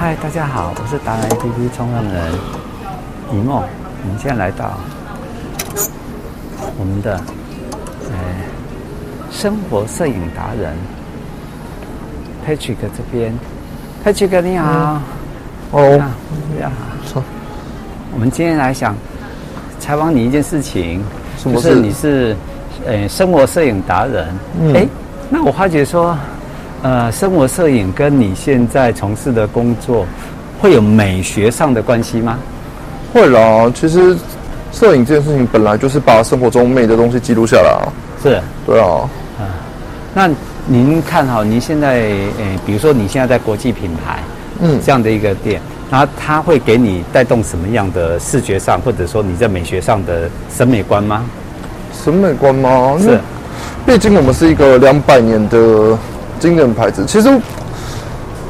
嗨，大家好，我是达人 APP 创办人一梦。我们现在来到我们的呃生活摄影达人 Patrick 这边。Patrick 你好，哦，你好。说，我们今天来想采访你一件事情？就是你是呃生活摄影达人。嗯。哎，那我发觉说。呃，生活摄影跟你现在从事的工作会有美学上的关系吗？会啦，其实摄影这件事情本来就是把生活中美的东西记录下来啊。是，对啊。嗯，那您看哈，您现在诶，比如说你现在在国际品牌，嗯，这样的一个店，然后它会给你带动什么样的视觉上，或者说你在美学上的审美观吗？审美观吗？是，毕竟我们是一个两百年的。经典牌子，其实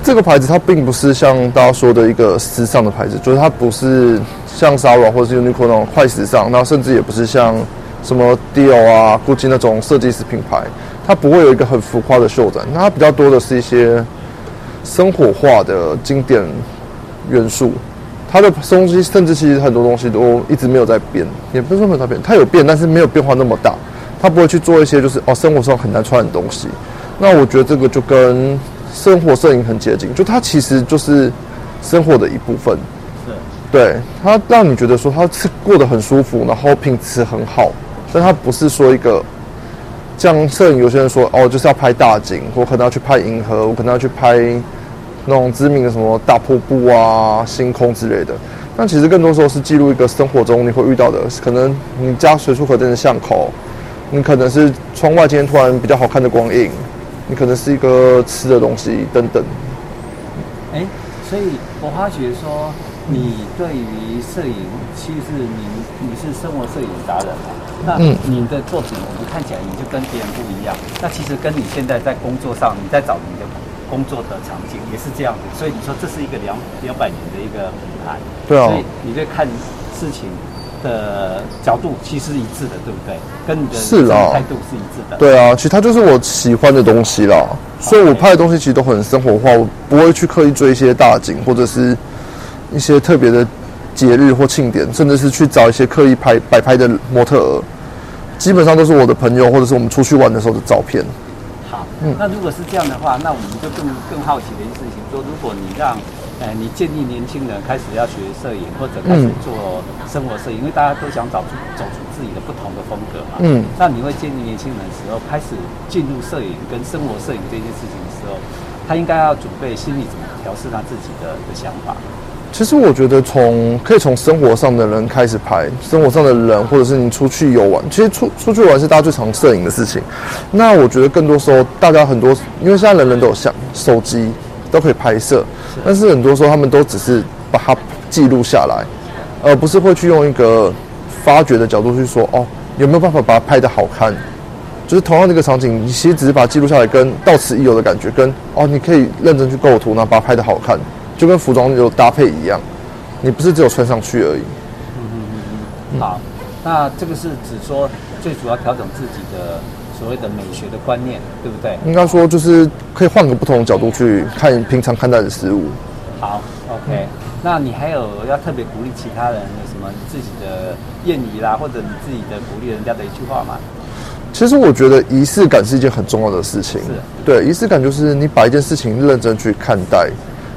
这个牌子它并不是像大家说的一个时尚的牌子，就是它不是像 Zara 或者是 Uniqlo 那种快时尚，那甚至也不是像什么 Dior 啊、Gucci 那种设计师品牌，它不会有一个很浮夸的秀展，那它比较多的是一些生活化的经典元素。它的东西甚至其实很多东西都一直没有在变，也不是说没有在变，它有变，但是没有变化那么大。它不会去做一些就是哦生活上很难穿的东西。那我觉得这个就跟生活摄影很接近，就它其实就是生活的一部分。是，对，它让你觉得说它是过得很舒服，然后品质很好，但它不是说一个像摄影有些人说哦，就是要拍大景，我可能要去拍银河，我可能要去拍那种知名的什么大瀑布啊、星空之类的。但其实更多时候是记录一个生活中你会遇到的，可能你家随处可见的巷口，你可能是窗外今天突然比较好看的光影。你可能是一个吃的东西等等。哎，所以我发觉说，你对于摄影，其实你你是生活摄影达人嘛？那你的作品，我们看起来你就跟别人不一样。那其实跟你现在在工作上，你在找你的工作的场景也是这样子。所以你说这是一个两两百年的一个品牌，对啊。所以你在看事情。的角度其实一致的，对不对？跟你的是啦态度是一致的。对啊，其实它就是我喜欢的东西啦。所以我拍的东西其实都很生活化，我不会去刻意追一些大景，或者是一些特别的节日或庆典，甚至是去找一些刻意拍摆拍的模特儿。基本上都是我的朋友，或者是我们出去玩的时候的照片。好，嗯，那如果是这样的话，那我们就更更好奇的一件事情，说如果你让。哎，你建议年轻人开始要学摄影，或者开始做生活摄影，嗯，因为大家都想找出走出自己的不同的风格嘛。嗯，那你会建议年轻人的时候开始进入摄影跟生活摄影这件事情的时候，他应该要准备心里怎么调试他自己的的想法？其实我觉得从可以从生活上的人开始拍，生活上的人，或者是你出去游玩，其实出出去玩是大家最常摄影的事情。那我觉得更多时候，大家很多因为现在人人都有相手机。都可以拍摄，但是很多时候他们都只是把它记录下来，而不是会去用一个发掘的角度去说哦，有没有办法把它拍的好看？就是同样的一个场景，你其实只是把它记录下来，跟到此一游的感觉，跟哦，你可以认真去构图，然后把它拍的好看，就跟服装有搭配一样，你不是只有穿上去而已。嗯嗯嗯嗯。好，那这个是指说最主要调整自己的。所谓的美学的观念，对不对？应该说就是可以换个不同的角度去看平常看待的事物。好，OK。那你还有要特别鼓励其他人有什么自己的谚语啦，或者你自己的鼓励人家的一句话吗？其实我觉得仪式感是一件很重要的事情。是。对，仪式感就是你把一件事情认真去看待，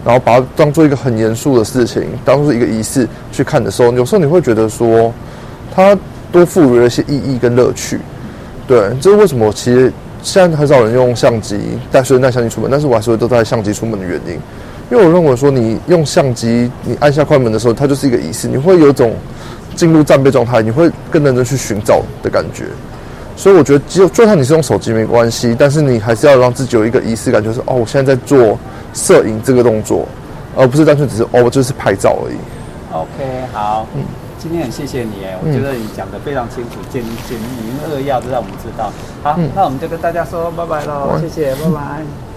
然后把它当做一个很严肃的事情，当做一个仪式去看的时候，有时候你会觉得说，它多赋予了一些意义跟乐趣。对，这是为什么？其实现在很少人用相机带，随身带相机出门，但是我还是会都带相机出门的原因，因为我认为说，你用相机，你按下快门的时候，它就是一个仪式，你会有种进入战备状态，你会更认真去寻找的感觉。所以我觉得，就就算你是用手机没关系，但是你还是要让自己有一个仪式感，就是哦，我现在在做摄影这个动作，而不是单纯只是哦，我就是拍照而已。OK，好，嗯。今天很谢谢你哎，我觉得你讲得非常清楚，简简明扼要的让我们知道。好，嗯、那我们就跟大家说拜拜喽，谢谢，拜拜。